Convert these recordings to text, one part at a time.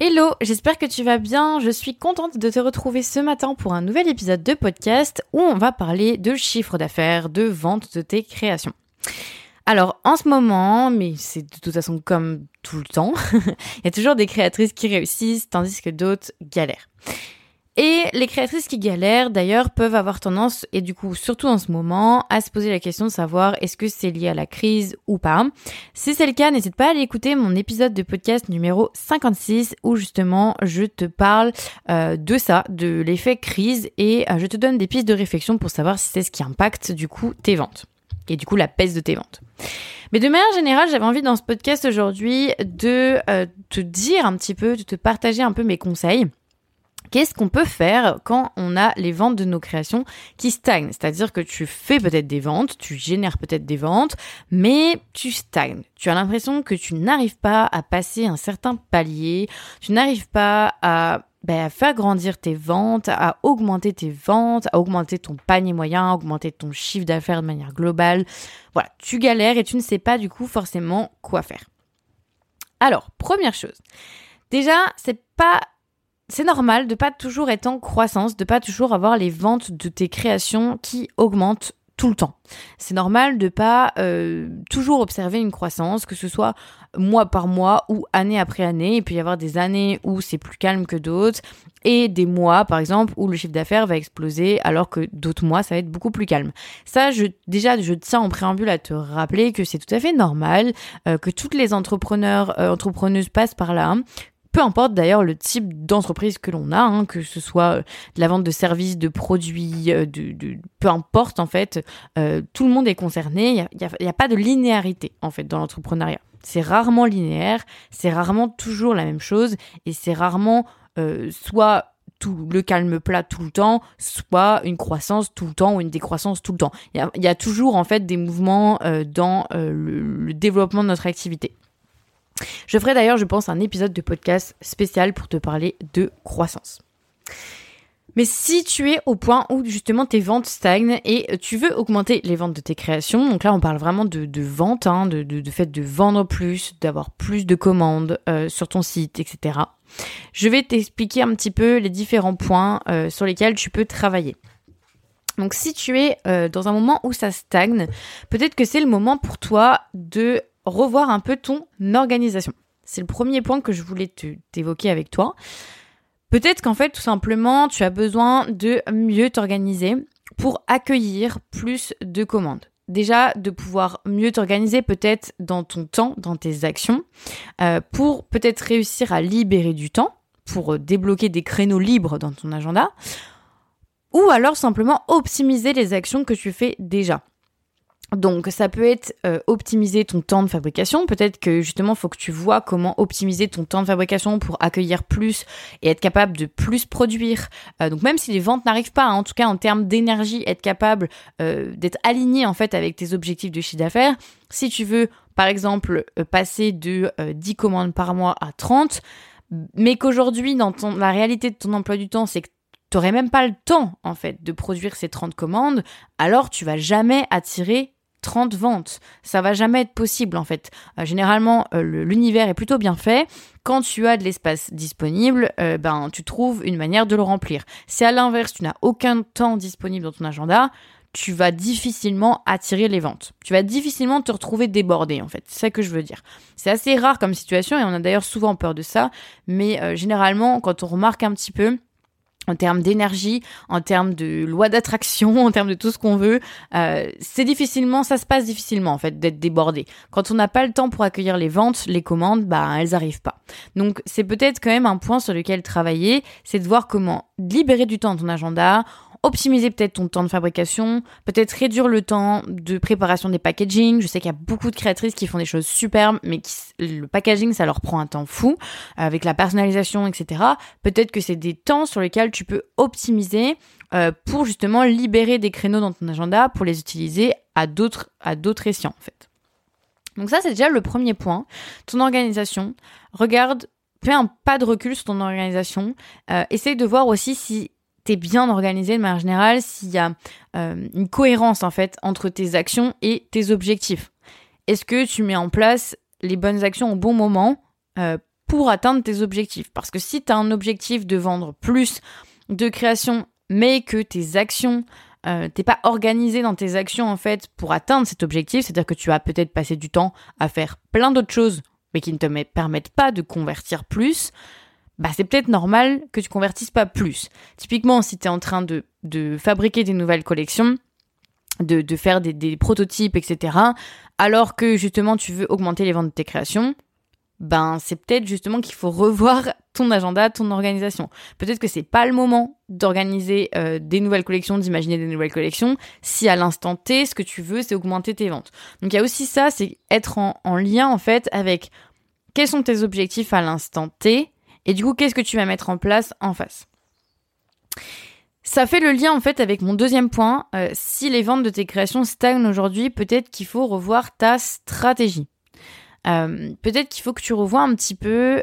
Hello, j'espère que tu vas bien. Je suis contente de te retrouver ce matin pour un nouvel épisode de podcast où on va parler de chiffre d'affaires, de vente de tes créations. Alors en ce moment, mais c'est de toute façon comme tout le temps, il y a toujours des créatrices qui réussissent tandis que d'autres galèrent. Et les créatrices qui galèrent, d'ailleurs, peuvent avoir tendance, et du coup, surtout en ce moment, à se poser la question de savoir est-ce que c'est lié à la crise ou pas. Si c'est le cas, n'hésite pas à aller écouter mon épisode de podcast numéro 56 où justement je te parle euh, de ça, de l'effet crise, et euh, je te donne des pistes de réflexion pour savoir si c'est ce qui impacte du coup tes ventes. Et du coup, la pèse de tes ventes. Mais de manière générale, j'avais envie dans ce podcast aujourd'hui de euh, te dire un petit peu, de te partager un peu mes conseils Qu'est-ce qu'on peut faire quand on a les ventes de nos créations qui stagnent? C'est-à-dire que tu fais peut-être des ventes, tu génères peut-être des ventes, mais tu stagnes. Tu as l'impression que tu n'arrives pas à passer un certain palier, tu n'arrives pas à, ben, faire grandir tes ventes, à augmenter tes ventes, à augmenter ton panier moyen, à augmenter ton chiffre d'affaires de manière globale. Voilà, tu galères et tu ne sais pas du coup forcément quoi faire. Alors, première chose. Déjà, c'est pas c'est normal de pas toujours être en croissance, de pas toujours avoir les ventes de tes créations qui augmentent tout le temps. C'est normal de pas euh, toujours observer une croissance, que ce soit mois par mois ou année après année. Il peut y avoir des années où c'est plus calme que d'autres et des mois, par exemple, où le chiffre d'affaires va exploser alors que d'autres mois, ça va être beaucoup plus calme. Ça, je, déjà, je tiens en préambule à te rappeler que c'est tout à fait normal, euh, que toutes les entrepreneurs, euh, entrepreneuses passent par là, peu importe d'ailleurs le type d'entreprise que l'on a, hein, que ce soit euh, de la vente de services, de produits, euh, de, peu importe en fait, euh, tout le monde est concerné. Il n'y a, a, pas de linéarité en fait dans l'entrepreneuriat. C'est rarement linéaire, c'est rarement toujours la même chose et c'est rarement soit tout le calme plat tout le temps, soit une croissance tout le temps ou une décroissance tout le temps. Il y a, toujours en fait des mouvements dans le développement de notre activité. Je ferai d'ailleurs, je pense, un épisode de podcast spécial pour te parler de croissance. Mais si tu es au point où justement tes ventes stagnent et tu veux augmenter les ventes de tes créations, donc là on parle vraiment de, vente, hein, de, de, fait de vendre plus, d'avoir plus de commandes euh, sur ton site, etc. Je vais t'expliquer un petit peu les différents points euh, sur lesquels tu peux travailler. Donc si tu es euh, dans un moment où ça stagne, peut-être que c'est le moment pour toi de revoir un peu ton organisation. C'est le premier point que je voulais t'évoquer avec toi. Peut-être qu'en fait, tout simplement, tu as besoin de mieux t'organiser pour accueillir plus de commandes. Déjà, de pouvoir mieux t'organiser peut-être dans ton temps, dans tes actions, euh, pour peut-être réussir à libérer du temps, pour débloquer des créneaux libres dans ton agenda, ou alors simplement optimiser les actions que tu fais déjà. Donc ça peut être euh, optimiser ton temps de fabrication. Peut-être que justement, faut que tu vois comment optimiser ton temps de fabrication pour accueillir plus et être capable de plus produire. Euh, donc même si les ventes n'arrivent pas, hein, en tout cas en termes d'énergie, être capable euh, d'être aligné en fait avec tes objectifs de chiffre d'affaires. Si tu veux, par exemple, passer de 10 commandes par mois à 30, mais qu'aujourd'hui, dans la réalité de ton emploi du temps, c'est que t'aurais même pas le temps en fait de produire ces 30 commandes, alors tu vas jamais attirer 30 ventes. Ça va jamais être possible en fait. Euh, généralement, euh, l'univers est plutôt bien fait. Quand tu as de l'espace disponible, euh, ben tu trouves une manière de le remplir. Si à l'inverse, tu n'as aucun temps disponible dans ton agenda, tu vas difficilement attirer les ventes. Tu vas difficilement te retrouver débordé en fait. C'est ça que je veux dire. C'est assez rare comme situation et on a d'ailleurs souvent peur de ça, mais généralement quand on remarque un petit peu en termes d'énergie, en termes de loi d'attraction, en termes de tout ce qu'on veut, euh, c'est difficilement, ça se passe difficilement en fait d'être débordé. Quand on n'a pas le temps pour accueillir les ventes, les commandes, bah elles arrivent pas. Donc c'est peut-être quand même un point sur lequel travailler, c'est de voir comment libérer du temps dans ton agenda optimiser peut-être ton temps de fabrication, peut-être réduire le temps de préparation des packaging. Je sais qu'il y a beaucoup de créatrices qui font des choses superbes, mais qui, le packaging, ça leur prend un temps fou, avec la personnalisation, etc. Peut-être que c'est des temps sur lesquels tu peux optimiser euh, pour justement libérer des créneaux dans ton agenda pour les utiliser à d'autres à d'autres escients en fait. Donc ça c'est déjà le premier point. Ton organisation, regarde fais un pas de recul sur ton organisation. Euh, essaye de voir aussi si bien organisé de manière générale, s'il y a euh, une cohérence en fait entre tes actions et tes objectifs. Est-ce que tu mets en place les bonnes actions au bon moment euh, pour atteindre tes objectifs? Parce que si tu as un objectif de vendre plus de création, mais que tes actions, euh, t'es pas organisé dans tes actions en fait pour atteindre cet objectif, c'est-à-dire que tu as peut-être passé du temps à faire plein d'autres choses, mais qui ne te permettent pas de convertir plus, bah c'est peut-être normal que tu convertisses pas plus. Typiquement, si tu es en train de, de fabriquer des nouvelles collections, de, de faire des, des, prototypes, etc., alors que justement tu veux augmenter les ventes de tes créations, ben c'est peut-être justement qu'il faut revoir ton agenda, ton organisation. Peut-être que c'est pas le moment d'organiser euh, des nouvelles collections, d'imaginer des nouvelles collections, si à l'instant T, ce que tu veux, c'est augmenter tes ventes. Donc il y a aussi ça, c'est être en, en lien en fait avec quels sont tes objectifs à l'instant T, et du coup qu'est-ce que tu vas mettre en place en face? Ça fait le lien en fait avec mon deuxième point. Euh, si les ventes de tes créations stagnent aujourd'hui, peut-être qu'il faut revoir ta stratégie. Euh, peut-être qu'il faut que tu revoies un petit peu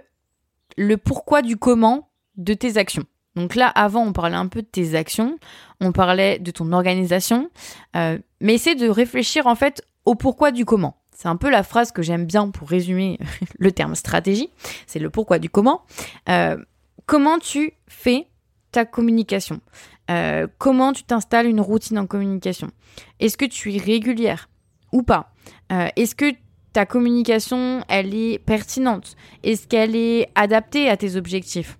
le pourquoi du comment de tes actions. Donc là, avant, on parlait un peu de tes actions, on parlait de ton organisation, euh, mais essaie de réfléchir en fait au pourquoi du comment. C'est un peu la phrase que j'aime bien pour résumer le terme stratégie, c'est le pourquoi du comment. comment tu fais ta communication? Euh, comment tu t'installes une routine en communication? Est-ce que tu es régulière ou pas? Euh, Est-ce que ta communication, elle est pertinente? Est-ce qu'elle est adaptée à tes objectifs?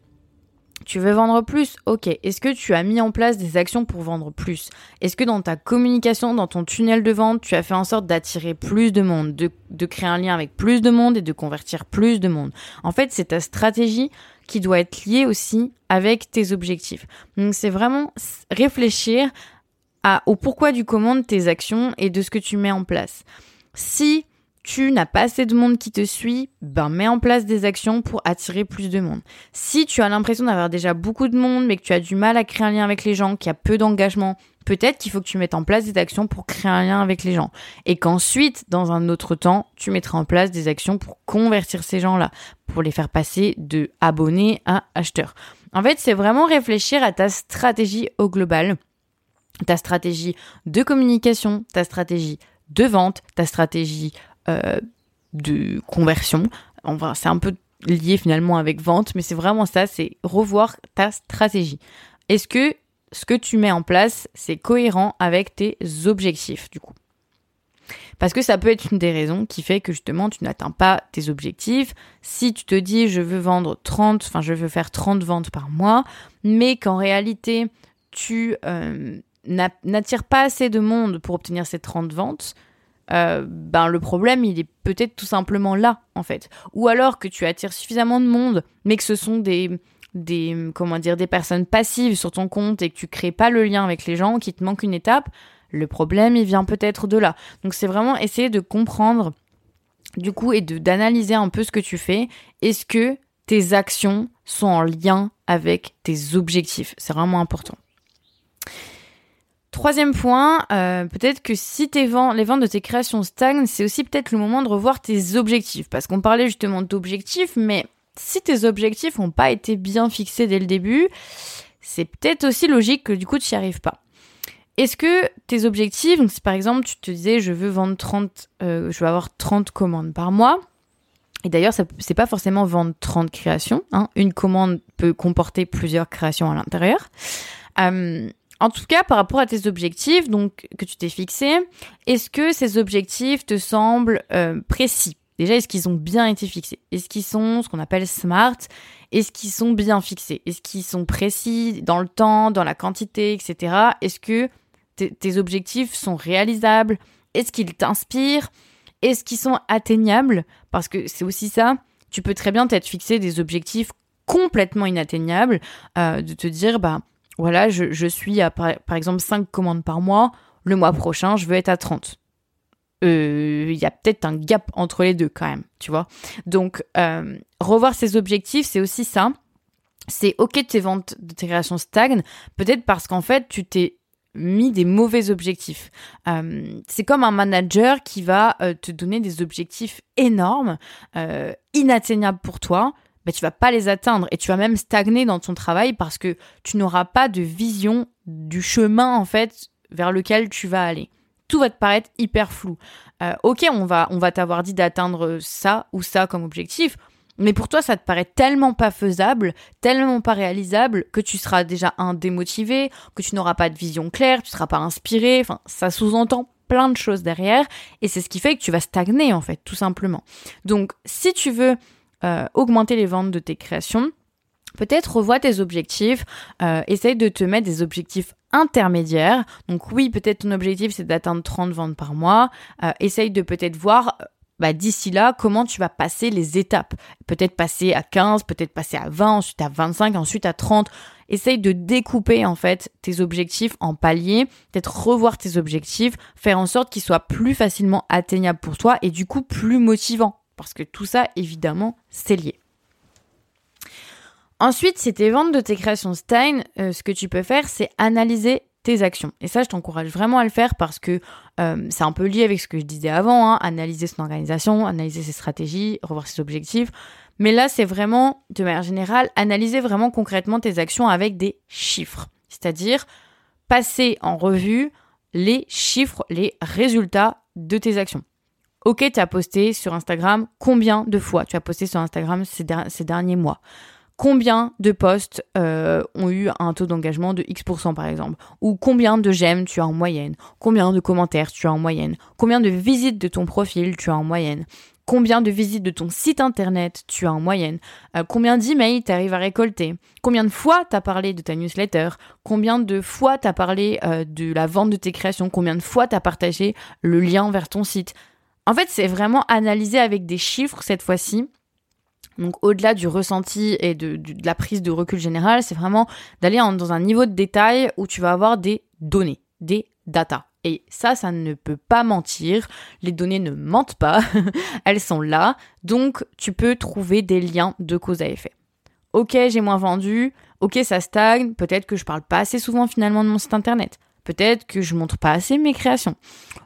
Tu veux vendre plus? Ok. Est-ce que tu as mis en place des actions pour vendre plus? Est-ce que dans ta communication, dans ton tunnel de vente, tu as fait en sorte d'attirer plus de monde, de, créer un lien avec plus de monde et de convertir plus de monde? En fait, c'est ta stratégie qui doit être liée aussi avec tes objectifs. Donc c'est vraiment réfléchir au pourquoi du comment de tes actions et de ce que tu mets en place. Si tu n'as pas assez de monde qui te suit, ben mets en place des actions pour attirer plus de monde. Si tu as l'impression d'avoir déjà beaucoup de monde mais que tu as du mal à créer un lien avec les gens, qu'il y a peu d'engagement, peut-être qu'il faut que tu mettes en place des actions pour créer un lien avec les gens. Et qu'ensuite, dans un autre temps, tu mettras en place des actions pour convertir ces gens-là, pour les faire passer de abonnés à acheteurs. En fait, c'est vraiment réfléchir à ta stratégie au global, ta stratégie de communication, ta stratégie de vente, ta stratégie de conversion. c'est un peu lié finalement avec vente, mais c'est vraiment ça, c'est revoir ta stratégie. Est-ce que ce que tu mets en place, c'est cohérent avec tes objectifs du coup? Parce que ça peut être une des raisons qui fait que justement tu n'atteins pas tes objectifs. Si tu te dis je veux vendre 30, enfin je veux faire 30 ventes par mois, mais qu'en réalité tu euh, n'attires pas assez de monde pour obtenir ces 30 ventes, euh, ben le problème il est peut-être tout simplement là en fait. Ou alors que tu attires suffisamment de monde, mais que ce sont des des comment dire des personnes passives sur ton compte et que tu crées pas le lien avec les gens, qu'il te manque une étape, le problème il vient peut-être de là. Donc c'est vraiment essayer de comprendre du coup et de d'analyser un peu ce que tu fais. Est-ce que tes actions sont en lien avec tes objectifs? C'est vraiment important. Troisième point, euh, peut-être que si tes ventes, les ventes de tes créations stagnent, c'est aussi peut-être le moment de revoir tes objectifs. Parce qu'on parlait justement d'objectifs, mais si tes objectifs n'ont pas été bien fixés dès le début, c'est peut-être aussi logique que du coup tu n'y arrives pas. Est-ce que tes objectifs, donc si par exemple tu te disais je veux vendre 30, euh, je veux avoir 30 commandes par mois, et d'ailleurs, c'est pas forcément vendre 30 créations. Hein. Une commande peut comporter plusieurs créations à l'intérieur. Euh, en tout cas, par rapport à tes objectifs, donc que tu t'es fixé, est-ce que ces objectifs te semblent euh, précis? Déjà, est-ce qu'ils ont bien été fixés? Est-ce qu'ils sont ce qu'on appelle smart? Est-ce qu'ils sont bien fixés? Est-ce qu'ils sont précis dans le temps, dans la quantité, etc. Est-ce que tes objectifs sont réalisables? Est-ce qu'ils t'inspirent? Est-ce qu'ils sont atteignables? Parce que c'est aussi ça. Tu peux très bien t'être fixé des objectifs complètement inatteignables, euh, de te dire, bah voilà, je, suis à par, exemple 5 commandes par mois, le mois prochain, je veux être à 30. Euh, il y a peut-être un gap entre les deux quand même, tu vois. Donc, euh, revoir ses objectifs, c'est aussi ça. C'est ok tes ventes de tes créations stagnent, peut-être parce qu'en fait, tu t'es mis des mauvais objectifs. Euh, c'est comme un manager qui va te donner des objectifs énormes, inatteignables pour toi, bah, tu vas pas les atteindre et tu vas même stagner dans ton travail parce que tu n'auras pas de vision du chemin en fait vers lequel tu vas aller. Tout va te paraître hyper flou. Euh, ok, on va, on va t'avoir dit d'atteindre ça ou ça comme objectif. mais pour toi ça te paraît tellement pas faisable, tellement pas réalisable que tu seras déjà un démotivé, que tu n'auras pas de vision claire, tu seras pas inspiré, enfin ça sous-entend plein de choses derrière et c'est ce qui fait que tu vas stagner en fait tout simplement. Donc si tu veux euh, augmenter les ventes de tes créations, peut-être revois tes objectifs, euh, essaye de te mettre des objectifs intermédiaires. Donc oui, peut-être ton objectif c'est d'atteindre 30 ventes par mois. Euh, essaye de peut-être voir bah, d'ici là, comment tu vas passer les étapes. Peut-être passer à 15, peut-être passer à 20, ensuite à 25, ensuite à 30. Essaye de découper en fait tes objectifs en paliers, peut-être revoir tes objectifs, faire en sorte qu'ils soient plus facilement atteignables pour toi et du coup plus motivants. Parce que tout ça, évidemment, c'est lié. Ensuite, si tes ventes de tes créations Stein, euh, ce que tu peux faire, c'est analyser tes actions. Et ça, je t'encourage vraiment à le faire parce que euh, c'est un peu lié avec ce que je disais avant, hein, analyser son organisation, analyser ses stratégies, revoir ses objectifs. Mais là, c'est vraiment, de manière générale, analyser vraiment concrètement tes actions avec des chiffres. C'est-à-dire passer en revue les chiffres, les résultats de tes actions. Ok, tu as posté sur Instagram combien de fois tu as posté sur Instagram ces, derniers mois? Combien de posts euh, ont eu un taux d'engagement de X% par exemple, ou combien de j'aime tu as en moyenne, combien de commentaires tu as en moyenne, combien de visites de ton profil tu as en moyenne, combien de visites de ton site internet tu as en moyenne, euh, combien d'emails tu arrives à récolter, combien de fois tu as parlé de ta newsletter, combien de fois tu as parlé euh, de la vente de tes créations, combien de fois tu as partagé le lien vers ton site? En fait, c'est vraiment analyser avec des chiffres cette fois-ci donc au-delà du ressenti et de, la prise de recul général, c'est vraiment d'aller dans un niveau de détail où tu vas avoir des données, des data. Et ça, ça ne peut pas mentir. Les données ne mentent pas. Elles sont là. Donc, tu peux trouver des liens de cause à effet. Ok, j'ai moins vendu. Ok, ça stagne. Peut-être que je parle pas assez souvent finalement de mon site internet. Peut-être que je montre pas assez mes créations.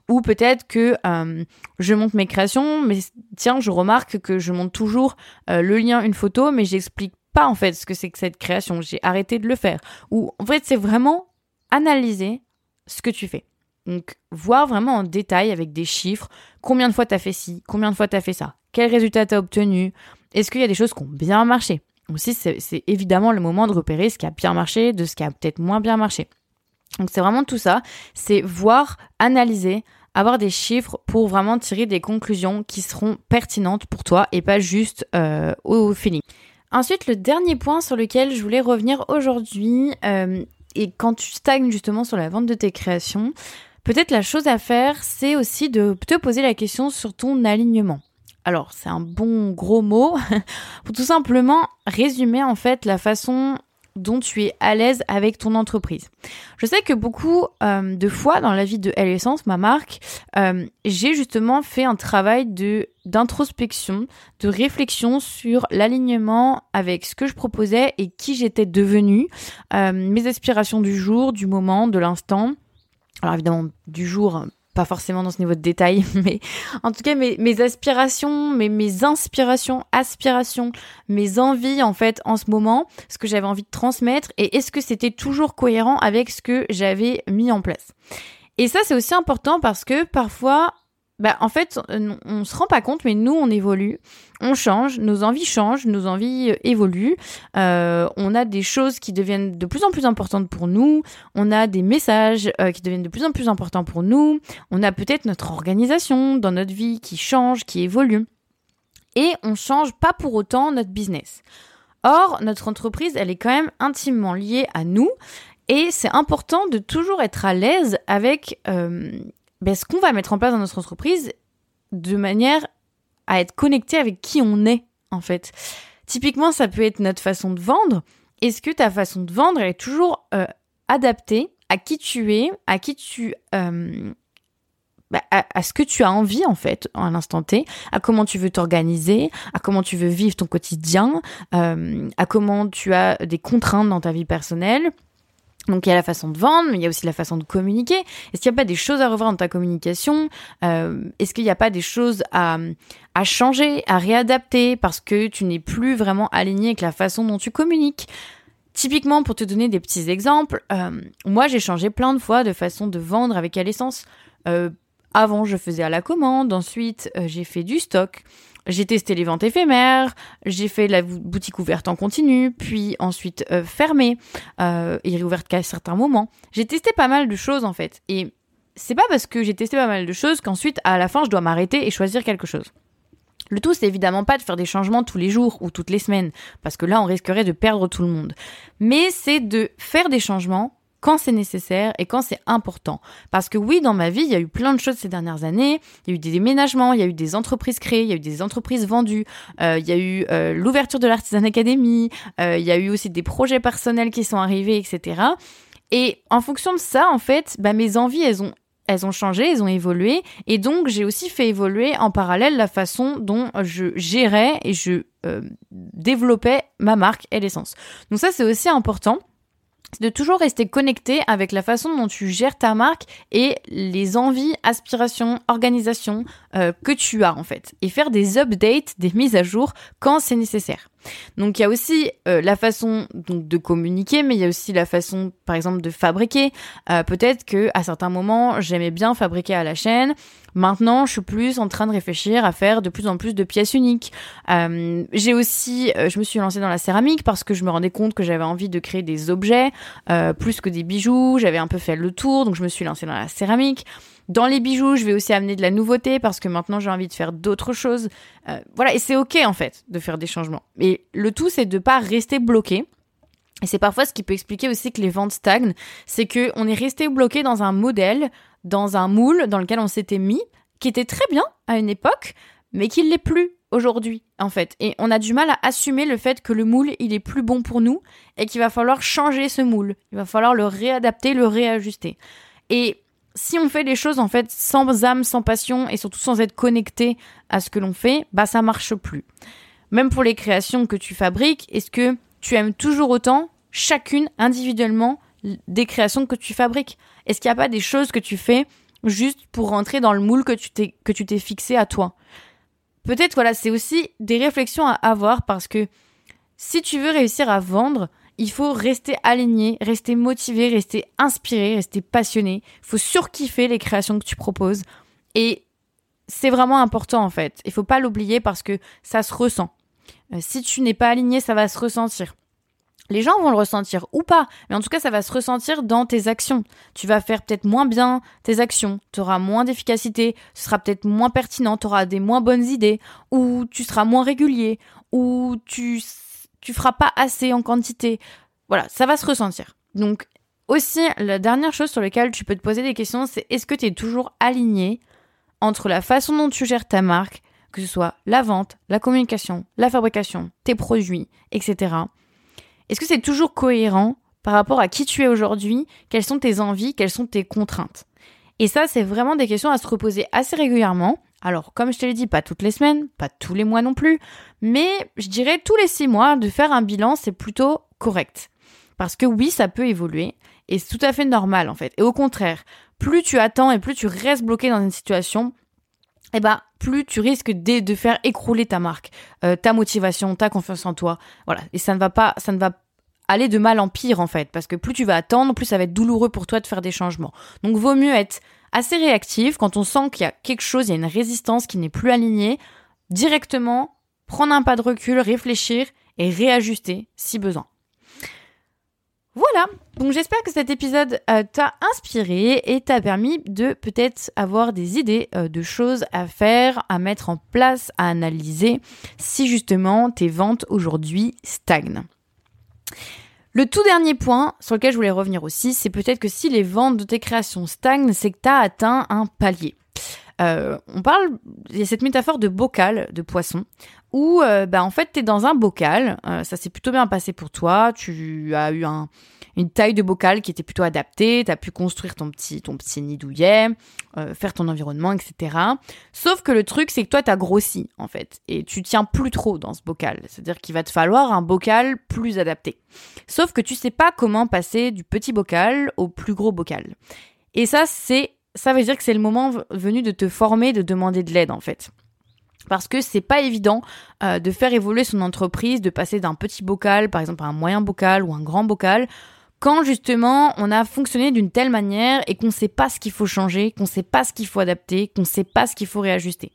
Ou peut-être que euh, je montre mes créations, mais tiens, je remarque que je montre toujours euh, le lien, une photo, mais j'explique pas en fait ce que c'est que cette création. J'ai arrêté de le faire. Ou en fait, c'est vraiment analyser ce que tu fais. Donc, voir vraiment en détail avec des chiffres combien de fois tu as fait ci, combien de fois tu as fait ça, quel résultat tu as obtenu, est-ce qu'il y a des choses qui ont bien marché? Aussi, c'est évidemment le moment de repérer ce qui a bien marché, de ce qui a peut-être moins bien marché. Donc c'est vraiment tout ça, c'est voir, analyser, avoir des chiffres pour vraiment tirer des conclusions qui seront pertinentes pour toi et pas juste euh, au feeling. Ensuite, le dernier point sur lequel je voulais revenir aujourd'hui, euh, et quand tu stagnes justement sur la vente de tes créations, peut-être la chose à faire, c'est aussi de te poser la question sur ton alignement. Alors, c'est un bon gros mot pour tout simplement résumer en fait la façon dont tu es à l'aise avec ton entreprise. Je sais que beaucoup euh, de fois dans la vie de Essence, ma marque, euh, j'ai justement fait un travail de d'introspection, de réflexion sur l'alignement avec ce que je proposais et qui j'étais devenue, euh, mes aspirations du jour, du moment, de l'instant. Alors évidemment, du jour, pas forcément dans ce niveau de détail, mais en tout cas mes, aspirations, mes, mes inspirations, aspirations, mes envies en fait en ce moment, ce que j'avais envie de transmettre et est-ce que c'était toujours cohérent avec ce que j'avais mis en place? Et ça c'est aussi important parce que parfois bah, en fait, on se rend pas compte, mais nous, on évolue, on change, nos envies changent, nos envies euh, évoluent. Euh, on a des choses qui deviennent de plus en plus importantes pour nous. On a des messages euh, qui deviennent de plus en plus importants pour nous. On a peut-être notre organisation dans notre vie qui change, qui évolue. Et on change pas pour autant notre business. Or, notre entreprise, elle est quand même intimement liée à nous. Et c'est important de toujours être à l'aise avec ben, ce qu'on va mettre en place dans notre entreprise de manière à être connecté avec qui on est, en fait. Typiquement, ça peut être notre façon de vendre. Est-ce que ta façon de vendre est toujours euh, adaptée à qui tu es, à qui tu... Euh, bah, à, ce que tu as envie en fait à l'instant T, à comment tu veux t'organiser, à comment tu veux vivre ton quotidien, euh, à comment tu as des contraintes dans ta vie personnelle, donc il y a la façon de vendre, mais il y a aussi la façon de communiquer. Est-ce qu'il n'y a pas des choses à revoir dans ta communication? Euh, Est-ce qu'il n'y a pas des choses à, changer, à réadapter parce que tu n'es plus vraiment aligné avec la façon dont tu communiques? Typiquement, pour te donner des petits exemples, euh, moi j'ai changé plein de fois de façon de vendre avec quelle essence. Euh, avant, je faisais à la commande, ensuite j'ai fait du stock. J'ai testé les ventes éphémères, j'ai fait la boutique ouverte en continu, puis ensuite euh, fermée euh, et réouverte qu'à certains moments. J'ai testé pas mal de choses en fait. Et c'est pas parce que j'ai testé pas mal de choses qu'ensuite à la fin je dois m'arrêter et choisir quelque chose. Le tout, c'est évidemment pas de faire des changements tous les jours ou toutes les semaines, parce que là, on risquerait de perdre tout le monde. Mais c'est de faire des changements quand c'est nécessaire et quand c'est important. Parce que oui, dans ma vie, il y a eu plein de choses ces dernières années. Il y a eu des déménagements, il y a eu des entreprises créées, il y a eu des entreprises vendues, euh, il y a eu euh, l'ouverture de l'Artisan Academy, euh, il y a eu aussi des projets personnels qui sont arrivés, etc. Et en fonction de ça, en fait, bah, mes envies, elles ont elles ont changé, elles ont évolué, et donc j'ai aussi fait évoluer en parallèle la façon dont je gérais et je développais ma marque et l'essence. Donc ça, c'est aussi important c'est de toujours rester connecté avec la façon dont tu gères ta marque et les envies, aspirations, organisations euh, que tu as en fait. Et faire des updates, des mises à jour quand c'est nécessaire. Donc il y a aussi euh, la façon de communiquer, mais il y a aussi la façon, par exemple, de fabriquer. Euh, peut-être que à certains moments, j'aimais bien fabriquer à la chaîne. Maintenant, je suis plus en train de réfléchir à faire de plus en plus de pièces uniques. Euh, j'ai aussi, je me suis lancée dans la céramique parce que je me rendais compte que j'avais envie de créer des objets plus que des bijoux. J'avais un peu fait le tour, donc je me suis lancée dans la céramique. Dans les bijoux, je vais aussi amener de la nouveauté parce que maintenant j'ai envie de faire d'autres choses. Euh, voilà, et c'est ok en fait de faire des changements. Mais le tout, c'est de pas rester bloqué. Et c'est parfois ce qui peut expliquer aussi que les ventes stagnent, c'est que on est resté bloqué dans un modèle, dans un moule dans lequel on s'était mis, qui était très bien à une époque, mais qui l'est plus aujourd'hui en fait. Et on a du mal à assumer le fait que le moule, il est plus bon pour nous et qu'il va falloir changer ce moule. Il va falloir le réadapter, le réajuster. Et si on fait les choses en fait sans âme, sans passion et surtout sans être connecté à ce que l'on fait, bah ça marche plus. Même pour les créations que tu fabriques, est-ce que tu aimes toujours autant chacune individuellement des créations que tu fabriques? Est-ce qu'il n'y a pas des choses que tu fais juste pour rentrer dans le moule que tu t'es que tu t'es fixé à toi? Peut-être voilà, c'est aussi des réflexions à avoir parce que si tu veux réussir à vendre, il faut rester aligné, rester motivé, rester inspiré, rester passionné. Il faut surkiffer les créations que tu proposes. Et c'est vraiment important en fait. Il faut pas l'oublier parce que ça se ressent. Euh, si tu n'es pas aligné, ça va se ressentir. Les gens vont le ressentir ou pas, mais en tout cas, ça va se ressentir dans tes actions. Tu vas faire peut-être moins bien tes actions, tu auras moins d'efficacité, ce sera peut-être moins pertinent, tu auras des moins bonnes idées, ou tu seras moins régulier, ou tu tu feras pas assez en quantité. Voilà, ça va se ressentir. Donc aussi, la dernière chose sur laquelle tu peux te poser des questions, c'est est-ce que tu es toujours aligné entre la façon dont tu gères ta marque, que ce soit la vente, la communication, la fabrication, tes produits, etc. Est-ce que c'est toujours cohérent par rapport à qui tu es aujourd'hui, quelles sont tes envies, quelles sont tes contraintes? Et ça, c'est vraiment des questions à se reposer assez régulièrement alors, comme je te l'ai dit, pas toutes les semaines, pas tous les mois non plus, mais je dirais tous les six mois de faire un bilan, c'est plutôt correct. Parce que oui, ça peut évoluer, et c'est tout à fait normal en fait. Et au contraire, plus tu attends et plus tu restes bloqué dans une situation, eh ben, plus tu risques de, faire écrouler ta marque, euh, ta motivation, ta confiance en toi. Voilà. Et ça ne va pas, ça ne va aller de mal en pire en fait, parce que plus tu vas attendre, plus ça va être douloureux pour toi de faire des changements. Donc vaut mieux être assez réactive quand on sent qu'il y a quelque chose, il y a une résistance qui n'est plus alignée, directement prendre un pas de recul, réfléchir et réajuster si besoin. Voilà, donc j'espère que cet épisode euh, t'a inspiré et t'a permis de peut-être avoir des idées euh, de choses à faire, à mettre en place, à analyser si justement tes ventes aujourd'hui stagnent. Le tout dernier point sur lequel je voulais revenir aussi, c'est peut-être que si les ventes de tes créations stagnent, c'est que tu atteint un palier. Euh, on parle, il y a cette métaphore de bocal de poisson où euh, bah, en fait tu es dans un bocal, euh, ça s'est plutôt bien passé pour toi, tu as eu un, une taille de bocal qui était plutôt adaptée, tu as pu construire ton petit, ton petit nid douillet, faire ton environnement, etc. Sauf que le truc, c'est que toi, tu as grossi, en fait, et tu tiens plus trop dans ce bocal. C'est-à-dire qu'il va te falloir un bocal plus adapté. Sauf que tu sais pas comment passer du petit bocal au plus gros bocal. Et ça, c'est, ça veut dire que c'est le moment venu de te former, de demander de l'aide, en fait parce que c'est pas évident euh, de faire évoluer son entreprise, de passer d'un petit bocal, par exemple, à un moyen bocal ou un grand bocal, quand justement on a fonctionné d'une telle manière et qu'on sait pas ce qu'il faut changer, qu'on sait pas ce qu'il faut adapter, qu'on sait pas ce qu'il faut réajuster.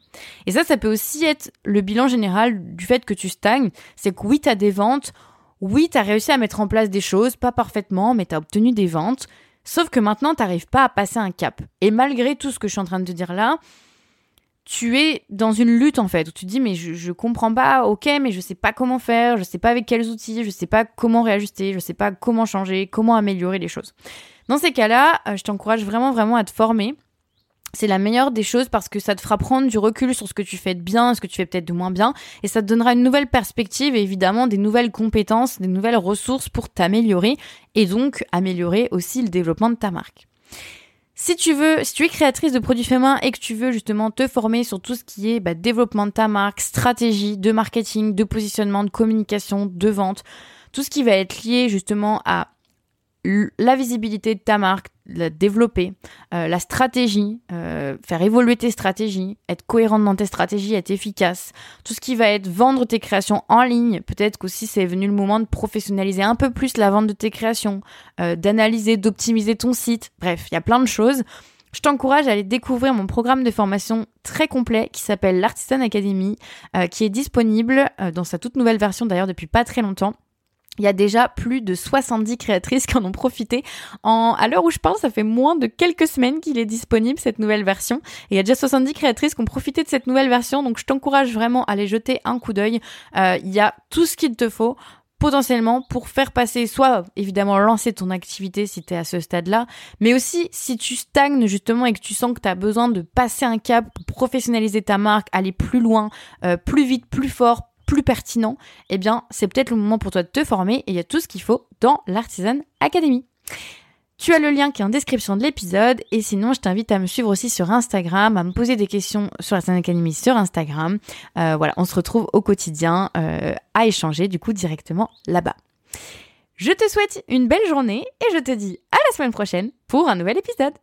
Et ça, ça peut aussi être le bilan général du fait que tu stagnes. C'est que oui, tu as des ventes, oui, tu as réussi à mettre en place des choses, pas parfaitement, mais tu as obtenu des ventes. Sauf que maintenant, tu n'arrives pas à passer un cap. Et malgré tout ce que je suis en train de te dire là, tu es dans une lutte en fait, où tu te dis mais je, je comprends pas, ok, mais je sais pas comment faire, je sais pas avec quels outils, je sais pas comment réajuster, je sais pas comment changer, comment améliorer les choses. Dans ces cas-là, euh, je t'encourage vraiment vraiment à te former. C'est la meilleure des choses parce que ça te fera prendre du recul sur ce que tu fais de bien, ce que tu fais peut-être de moins bien, et ça te donnera une nouvelle perspective et évidemment des nouvelles compétences, des nouvelles ressources pour t'améliorer et donc améliorer aussi le développement de ta marque. Si tu veux, si tu es créatrice de produits faits et que tu veux justement te former sur tout ce qui est bah, développement de ta marque, stratégie de marketing, de positionnement, de communication, de vente, tout ce qui va être lié justement à la visibilité de ta marque, la développer, euh, la stratégie, euh, faire évoluer tes stratégies, être cohérente dans tes stratégies, être efficace, tout ce qui va être vendre tes créations en ligne, peut-être qu'aussi c'est venu le moment de professionnaliser un peu plus la vente de tes créations, euh, d'analyser, d'optimiser ton site, bref, il y a plein de choses. Je t'encourage à aller découvrir mon programme de formation très complet qui s'appelle l'Artisan Academy, qui est disponible dans sa toute nouvelle version d'ailleurs depuis pas très longtemps il y a déjà plus de 70 créatrices qui en ont profité. En, à l'heure où je parle, ça fait moins de quelques semaines qu'il est disponible, cette nouvelle version. Et il y a déjà 70 créatrices qui ont profité de cette nouvelle version. Donc, je t'encourage vraiment à aller jeter un coup d'œil. Euh, il y a tout ce qu'il te faut potentiellement pour faire passer, soit évidemment lancer ton activité si tu es à ce stade-là, mais aussi si tu stagnes justement et que tu sens que tu as besoin de passer un cap pour professionnaliser ta marque, aller plus loin, euh, plus vite, plus fort, plus pertinent, eh bien, c'est peut-être le moment pour toi de te former et il y a tout ce qu'il faut dans l'Artisan Academy. Tu as le lien qui est en description de l'épisode et sinon je t'invite à me suivre aussi sur Instagram, à me poser des questions sur l'Artisan Academy sur Instagram. Euh, voilà, on se retrouve au quotidien euh, à échanger du coup directement là-bas. Je te souhaite une belle journée et je te dis à la semaine prochaine pour un nouvel épisode.